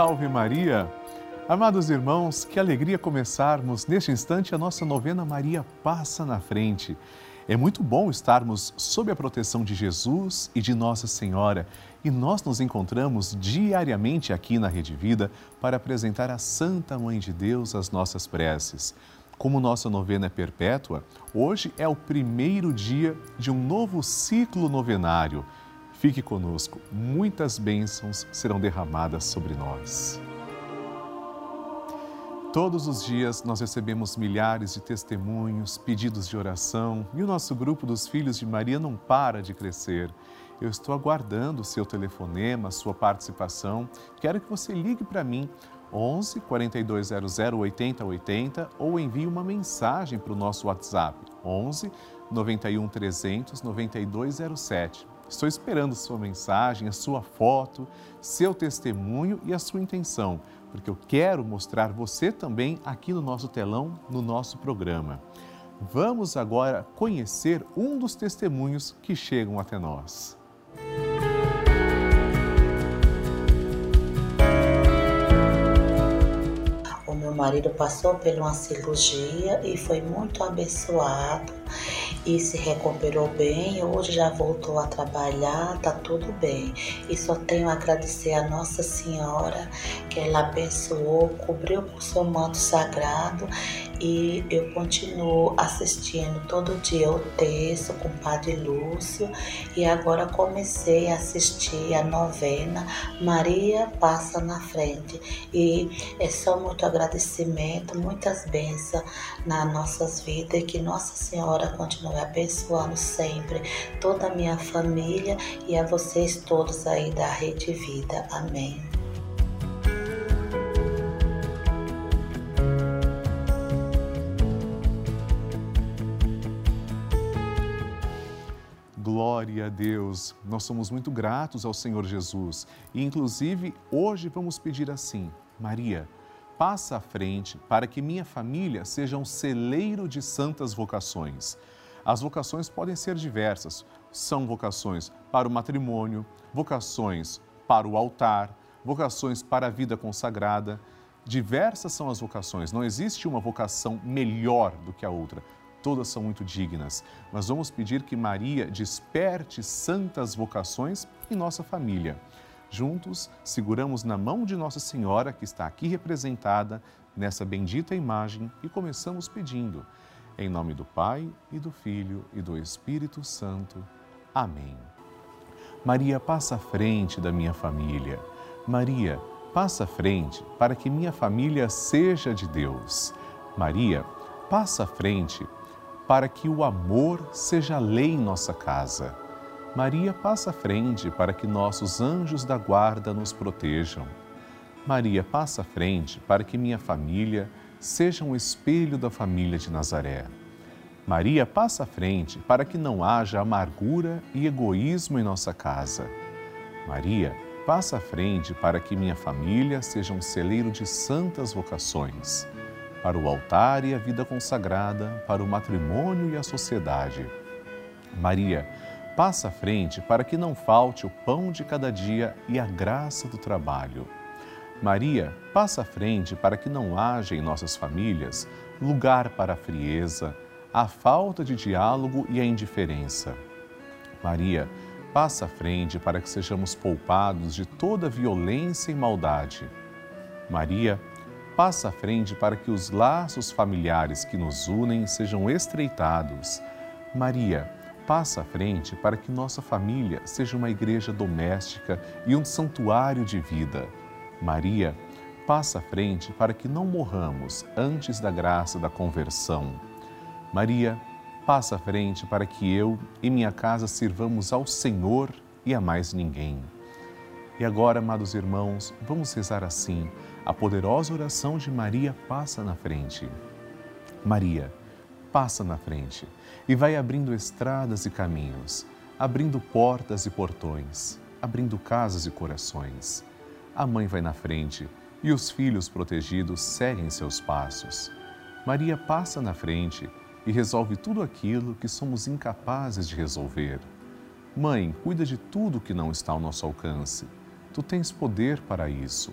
Salve Maria! Amados irmãos, que alegria começarmos neste instante a nossa novena Maria Passa na Frente. É muito bom estarmos sob a proteção de Jesus e de Nossa Senhora e nós nos encontramos diariamente aqui na Rede Vida para apresentar à Santa Mãe de Deus as nossas preces. Como nossa novena é perpétua, hoje é o primeiro dia de um novo ciclo novenário. Fique conosco, muitas bênçãos serão derramadas sobre nós. Todos os dias nós recebemos milhares de testemunhos, pedidos de oração e o nosso grupo dos Filhos de Maria não para de crescer. Eu estou aguardando o seu telefonema, sua participação. Quero que você ligue para mim 11 4200 8080 ou envie uma mensagem para o nosso WhatsApp 11 91 300 9207. Estou esperando sua mensagem, a sua foto, seu testemunho e a sua intenção, porque eu quero mostrar você também aqui no nosso telão, no nosso programa. Vamos agora conhecer um dos testemunhos que chegam até nós. meu marido passou por uma cirurgia e foi muito abençoado e se recuperou bem. Hoje já voltou a trabalhar, tá tudo bem. E só tenho a agradecer a Nossa Senhora que ela abençoou, cobriu com seu manto sagrado e eu continuo assistindo todo dia o texto com o Padre Lúcio e agora comecei a assistir a novena Maria Passa na Frente e é só muito agradecimento, muitas bênçãos nas nossas vidas e que Nossa Senhora continue abençoando sempre toda a minha família e a vocês todos aí da Rede Vida. Amém. Glória a Deus. Nós somos muito gratos ao Senhor Jesus e, inclusive, hoje vamos pedir assim: Maria, passa à frente para que minha família seja um celeiro de santas vocações. As vocações podem ser diversas. São vocações para o matrimônio, vocações para o altar, vocações para a vida consagrada. Diversas são as vocações, não existe uma vocação melhor do que a outra todas são muito dignas, mas vamos pedir que Maria desperte santas vocações em nossa família. Juntos, seguramos na mão de Nossa Senhora, que está aqui representada nessa bendita imagem, e começamos pedindo. Em nome do Pai, e do Filho, e do Espírito Santo. Amém. Maria, passa à frente da minha família. Maria, passa à frente para que minha família seja de Deus. Maria, passa à frente para que o amor seja lei em nossa casa. Maria passa à frente para que nossos anjos da guarda nos protejam. Maria passa à frente para que minha família seja um espelho da família de Nazaré. Maria passa à frente para que não haja amargura e egoísmo em nossa casa. Maria passa à frente para que minha família seja um celeiro de santas vocações para o altar e a vida consagrada, para o matrimônio e a sociedade. Maria, passa à frente para que não falte o pão de cada dia e a graça do trabalho. Maria, passa à frente para que não haja em nossas famílias lugar para a frieza, a falta de diálogo e a indiferença. Maria, passa à frente para que sejamos poupados de toda violência e maldade. Maria, passa à frente para que os laços familiares que nos unem sejam estreitados. Maria, passa à frente para que nossa família seja uma igreja doméstica e um santuário de vida. Maria, passa à frente para que não morramos antes da graça da conversão. Maria, passa à frente para que eu e minha casa sirvamos ao Senhor e a mais ninguém. E agora, amados irmãos, vamos rezar assim a poderosa oração de Maria passa na frente. Maria, passa na frente e vai abrindo estradas e caminhos, abrindo portas e portões, abrindo casas e corações. A mãe vai na frente e os filhos protegidos seguem seus passos. Maria passa na frente e resolve tudo aquilo que somos incapazes de resolver. Mãe, cuida de tudo que não está ao nosso alcance. Tu tens poder para isso.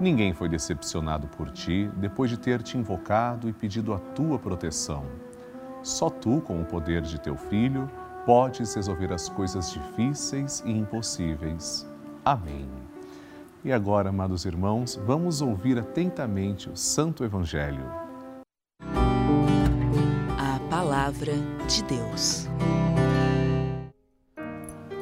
Ninguém foi decepcionado por ti depois de ter te invocado e pedido a tua proteção. Só tu, com o poder de teu filho, podes resolver as coisas difíceis e impossíveis. Amém. E agora, amados irmãos, vamos ouvir atentamente o Santo Evangelho. A Palavra de Deus.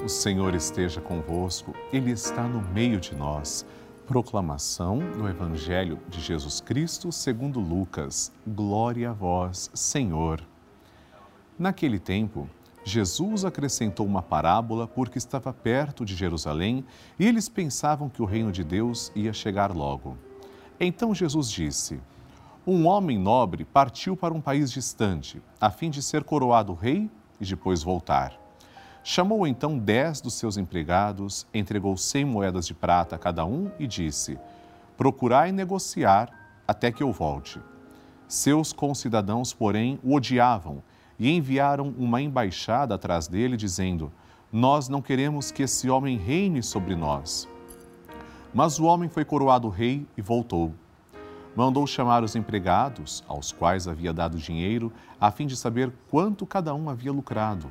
O Senhor esteja convosco, Ele está no meio de nós. Proclamação do Evangelho de Jesus Cristo segundo Lucas. Glória a vós, Senhor. Naquele tempo, Jesus acrescentou uma parábola porque estava perto de Jerusalém e eles pensavam que o reino de Deus ia chegar logo. Então Jesus disse: Um homem nobre partiu para um país distante, a fim de ser coroado rei e depois voltar. Chamou então dez dos seus empregados, entregou cem moedas de prata a cada um e disse: Procurai negociar até que eu volte. Seus concidadãos, porém, o odiavam e enviaram uma embaixada atrás dele, dizendo: Nós não queremos que esse homem reine sobre nós. Mas o homem foi coroado rei e voltou. Mandou chamar os empregados, aos quais havia dado dinheiro, a fim de saber quanto cada um havia lucrado.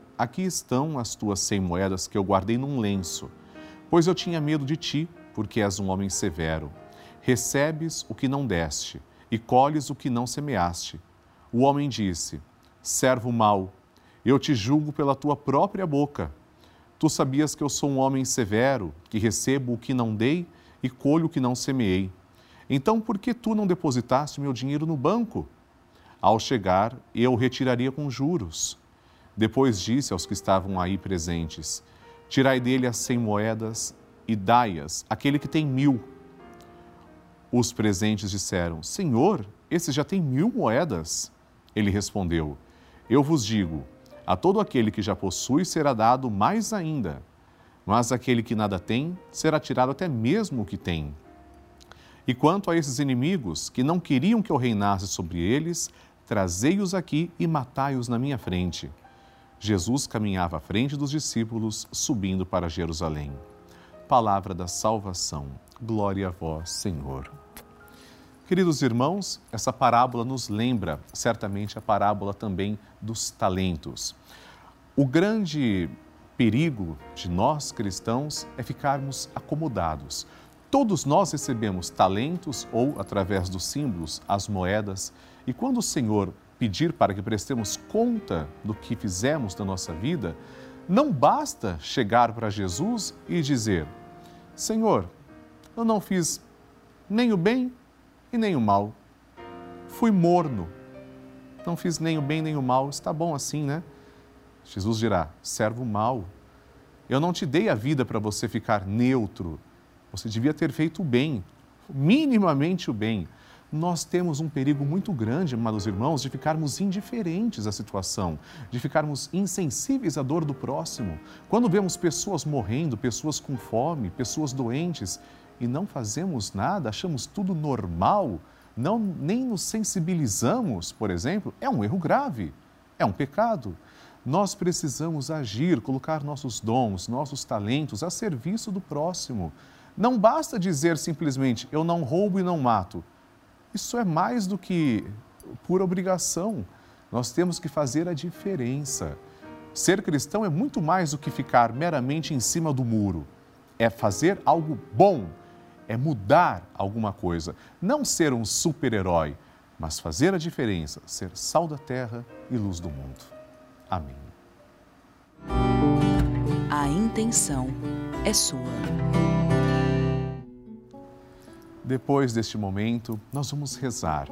aqui estão as tuas cem moedas que eu guardei num lenço, pois eu tinha medo de ti, porque és um homem severo. Recebes o que não deste e colhes o que não semeaste. O homem disse: Servo mau, eu te julgo pela tua própria boca. Tu sabias que eu sou um homem severo, que recebo o que não dei e colho o que não semeei. Então, por que tu não depositaste meu dinheiro no banco? Ao chegar, eu o retiraria com juros. Depois disse aos que estavam aí presentes: Tirai dele as cem moedas e dai-as àquele que tem mil. Os presentes disseram: Senhor, esse já tem mil moedas. Ele respondeu: Eu vos digo: a todo aquele que já possui será dado mais ainda, mas aquele que nada tem será tirado até mesmo o que tem. E quanto a esses inimigos que não queriam que eu reinasse sobre eles, trazei-os aqui e matai-os na minha frente. Jesus caminhava à frente dos discípulos, subindo para Jerusalém. Palavra da salvação. Glória a vós, Senhor. Queridos irmãos, essa parábola nos lembra certamente a parábola também dos talentos. O grande perigo de nós cristãos é ficarmos acomodados. Todos nós recebemos talentos ou, através dos símbolos, as moedas, e quando o Senhor pedir para que prestemos conta do que fizemos na nossa vida, não basta chegar para Jesus e dizer: Senhor, eu não fiz nem o bem e nem o mal. Fui morno, não fiz nem o bem nem o mal, está bom assim, né? Jesus dirá: servo mal. Eu não te dei a vida para você ficar neutro. Você devia ter feito o bem, minimamente o bem. Nós temos um perigo muito grande, amados irmãos, de ficarmos indiferentes à situação, de ficarmos insensíveis à dor do próximo. Quando vemos pessoas morrendo, pessoas com fome, pessoas doentes, e não fazemos nada, achamos tudo normal, não nem nos sensibilizamos, por exemplo, é um erro grave, é um pecado. Nós precisamos agir, colocar nossos dons, nossos talentos a serviço do próximo. Não basta dizer simplesmente eu não roubo e não mato. Isso é mais do que pura obrigação. Nós temos que fazer a diferença. Ser cristão é muito mais do que ficar meramente em cima do muro. É fazer algo bom é mudar alguma coisa, não ser um super-herói, mas fazer a diferença, ser sal da terra e luz do mundo. Amém. A intenção é sua. Depois deste momento, nós vamos rezar.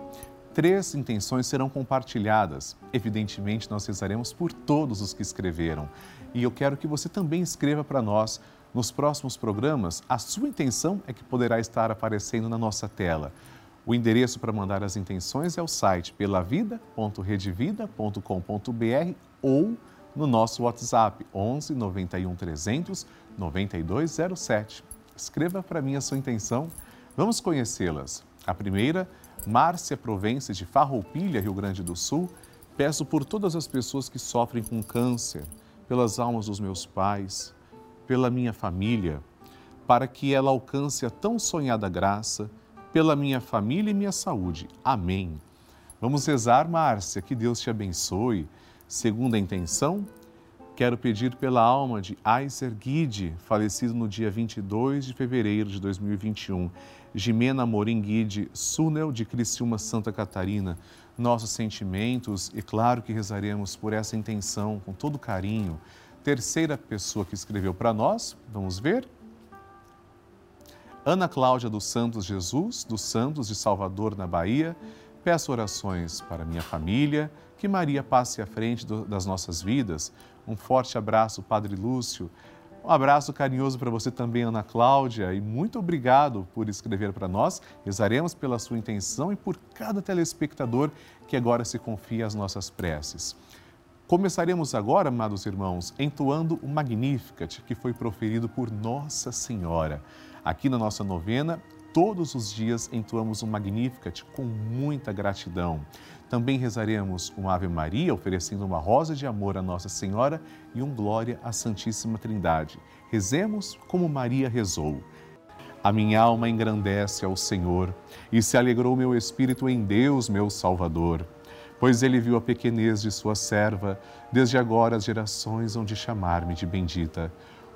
Três intenções serão compartilhadas. Evidentemente, nós rezaremos por todos os que escreveram. E eu quero que você também escreva para nós nos próximos programas. A sua intenção é que poderá estar aparecendo na nossa tela. O endereço para mandar as intenções é o site pelavida.redevida.com.br ou no nosso WhatsApp 11 91 300 9207. Escreva para mim a sua intenção. Vamos conhecê-las. A primeira, Márcia Provence de Farroupilha, Rio Grande do Sul. Peço por todas as pessoas que sofrem com câncer, pelas almas dos meus pais, pela minha família, para que ela alcance a tão sonhada graça pela minha família e minha saúde. Amém. Vamos rezar, Márcia, que Deus te abençoe. Segundo a intenção, quero pedir pela alma de Aiser Guide, falecido no dia 22 de fevereiro de 2021. Jimena Morim Guide, Súnel de Criciúma, Santa Catarina. Nossos sentimentos e claro que rezaremos por essa intenção com todo carinho. Terceira pessoa que escreveu para nós, vamos ver? Ana Cláudia dos Santos Jesus, dos Santos de Salvador, na Bahia. Peço orações para minha família, que Maria passe à frente do, das nossas vidas. Um forte abraço, Padre Lúcio. Um abraço carinhoso para você também, Ana Cláudia, e muito obrigado por escrever para nós. Rezaremos pela sua intenção e por cada telespectador que agora se confia às nossas preces. Começaremos agora, amados irmãos, entoando o Magnificat que foi proferido por Nossa Senhora. Aqui na nossa novena, todos os dias entoamos um Magnificat com muita gratidão. Também rezaremos um Ave Maria, oferecendo uma rosa de amor à Nossa Senhora e um Glória à Santíssima Trindade. Rezemos como Maria rezou. A minha alma engrandece ao Senhor e se alegrou meu espírito em Deus, meu Salvador, pois ele viu a pequenez de sua serva, desde agora as gerações hão de chamar-me de bendita.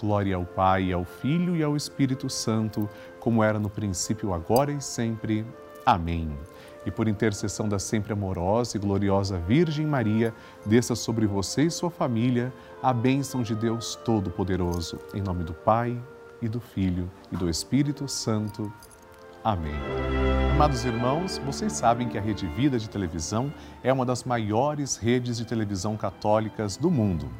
Glória ao Pai, ao Filho e ao Espírito Santo, como era no princípio, agora e sempre. Amém. E por intercessão da sempre amorosa e gloriosa Virgem Maria, desça sobre você e sua família a bênção de Deus Todo-Poderoso. Em nome do Pai, e do Filho, e do Espírito Santo. Amém. Amados irmãos, vocês sabem que a Rede Vida de Televisão é uma das maiores redes de televisão católicas do mundo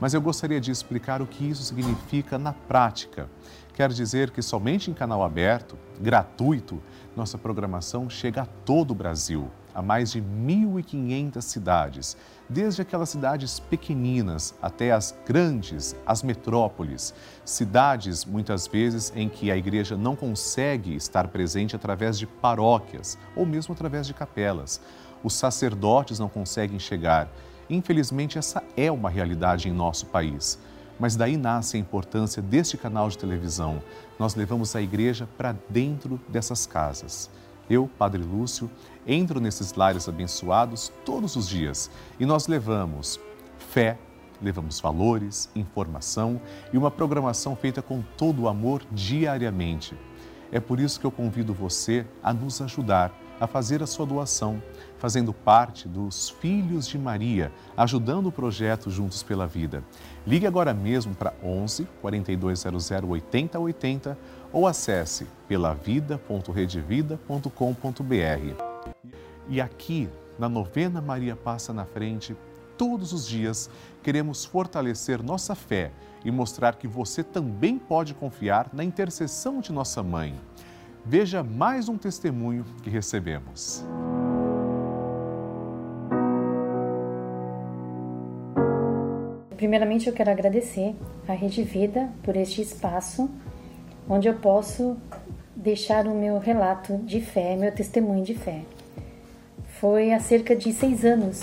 mas eu gostaria de explicar o que isso significa na prática. Quer dizer que somente em canal aberto, gratuito, nossa programação chega a todo o Brasil, a mais de 1.500 cidades, desde aquelas cidades pequeninas até as grandes, as metrópoles, cidades muitas vezes em que a igreja não consegue estar presente através de paróquias ou mesmo através de capelas. Os sacerdotes não conseguem chegar Infelizmente, essa é uma realidade em nosso país. Mas daí nasce a importância deste canal de televisão. Nós levamos a igreja para dentro dessas casas. Eu, Padre Lúcio, entro nesses lares abençoados todos os dias e nós levamos fé, levamos valores, informação e uma programação feita com todo o amor diariamente. É por isso que eu convido você a nos ajudar a fazer a sua doação, fazendo parte dos Filhos de Maria, ajudando o projeto Juntos pela Vida. Ligue agora mesmo para 11 4200 8080 ou acesse pelavida.redevida.com.br. E aqui, na novena Maria Passa na Frente, todos os dias, queremos fortalecer nossa fé e mostrar que você também pode confiar na intercessão de nossa mãe. Veja mais um testemunho que recebemos. Primeiramente, eu quero agradecer à Rede Vida por este espaço onde eu posso deixar o meu relato de fé, meu testemunho de fé. Foi há cerca de seis anos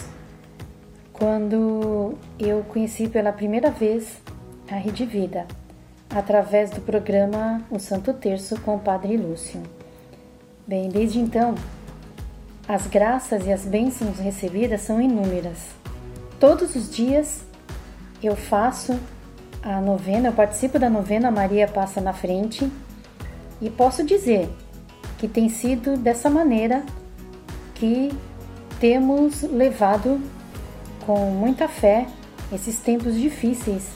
quando eu conheci pela primeira vez a Rede Vida, através do programa O Santo Terço com o Padre Lúcio. Bem, desde então, as graças e as bênçãos recebidas são inúmeras. Todos os dias eu faço a novena, eu participo da novena Maria Passa na Frente e posso dizer que tem sido dessa maneira que temos levado com muita fé esses tempos difíceis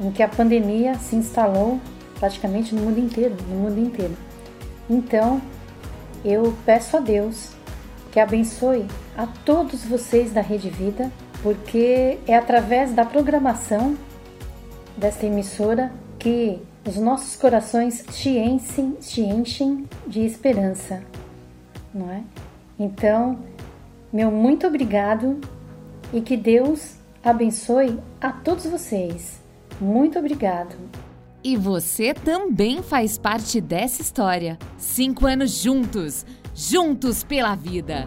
em que a pandemia se instalou praticamente no mundo inteiro, no mundo inteiro. Então, eu peço a Deus que abençoe a todos vocês da Rede Vida, porque é através da programação desta emissora que os nossos corações se enchem, se enchem de esperança, não é? Então, meu muito obrigado e que Deus abençoe a todos vocês. Muito obrigado. E você também faz parte dessa história. Cinco anos juntos, juntos pela vida.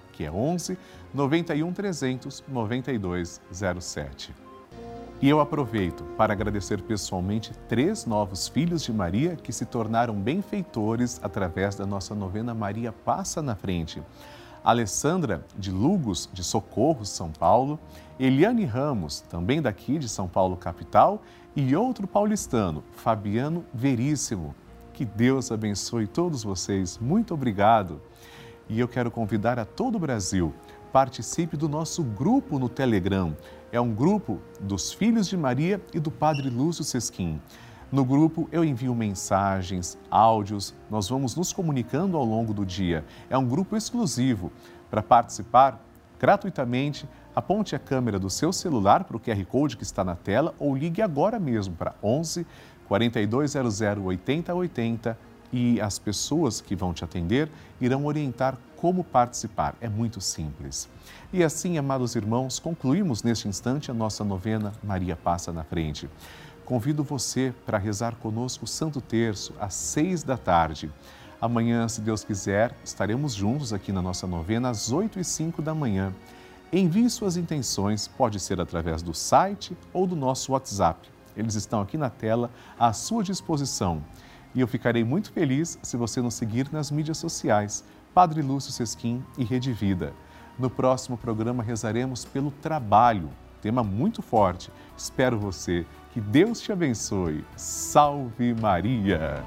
que é 11 91 300 9207. E eu aproveito para agradecer pessoalmente três novos filhos de Maria que se tornaram benfeitores através da nossa novena Maria Passa na Frente. Alessandra de Lugos, de Socorro, São Paulo, Eliane Ramos, também daqui de São Paulo, capital, e outro paulistano, Fabiano Veríssimo. Que Deus abençoe todos vocês. Muito obrigado. E eu quero convidar a todo o Brasil, participe do nosso grupo no Telegram. É um grupo dos Filhos de Maria e do Padre Lúcio Sesquim. No grupo eu envio mensagens, áudios, nós vamos nos comunicando ao longo do dia. É um grupo exclusivo. Para participar gratuitamente, aponte a câmera do seu celular para o QR Code que está na tela ou ligue agora mesmo para 11 4200 8080 e as pessoas que vão te atender irão orientar como participar. É muito simples. E assim, amados irmãos, concluímos neste instante a nossa novena Maria Passa na Frente. Convido você para rezar conosco o Santo Terço às seis da tarde. Amanhã, se Deus quiser, estaremos juntos aqui na nossa novena às oito e cinco da manhã. Envie suas intenções, pode ser através do site ou do nosso WhatsApp. Eles estão aqui na tela à sua disposição. E eu ficarei muito feliz se você nos seguir nas mídias sociais, Padre Lúcio Sesquim e Rede Vida. No próximo programa rezaremos pelo trabalho, tema muito forte. Espero você. Que Deus te abençoe. Salve Maria!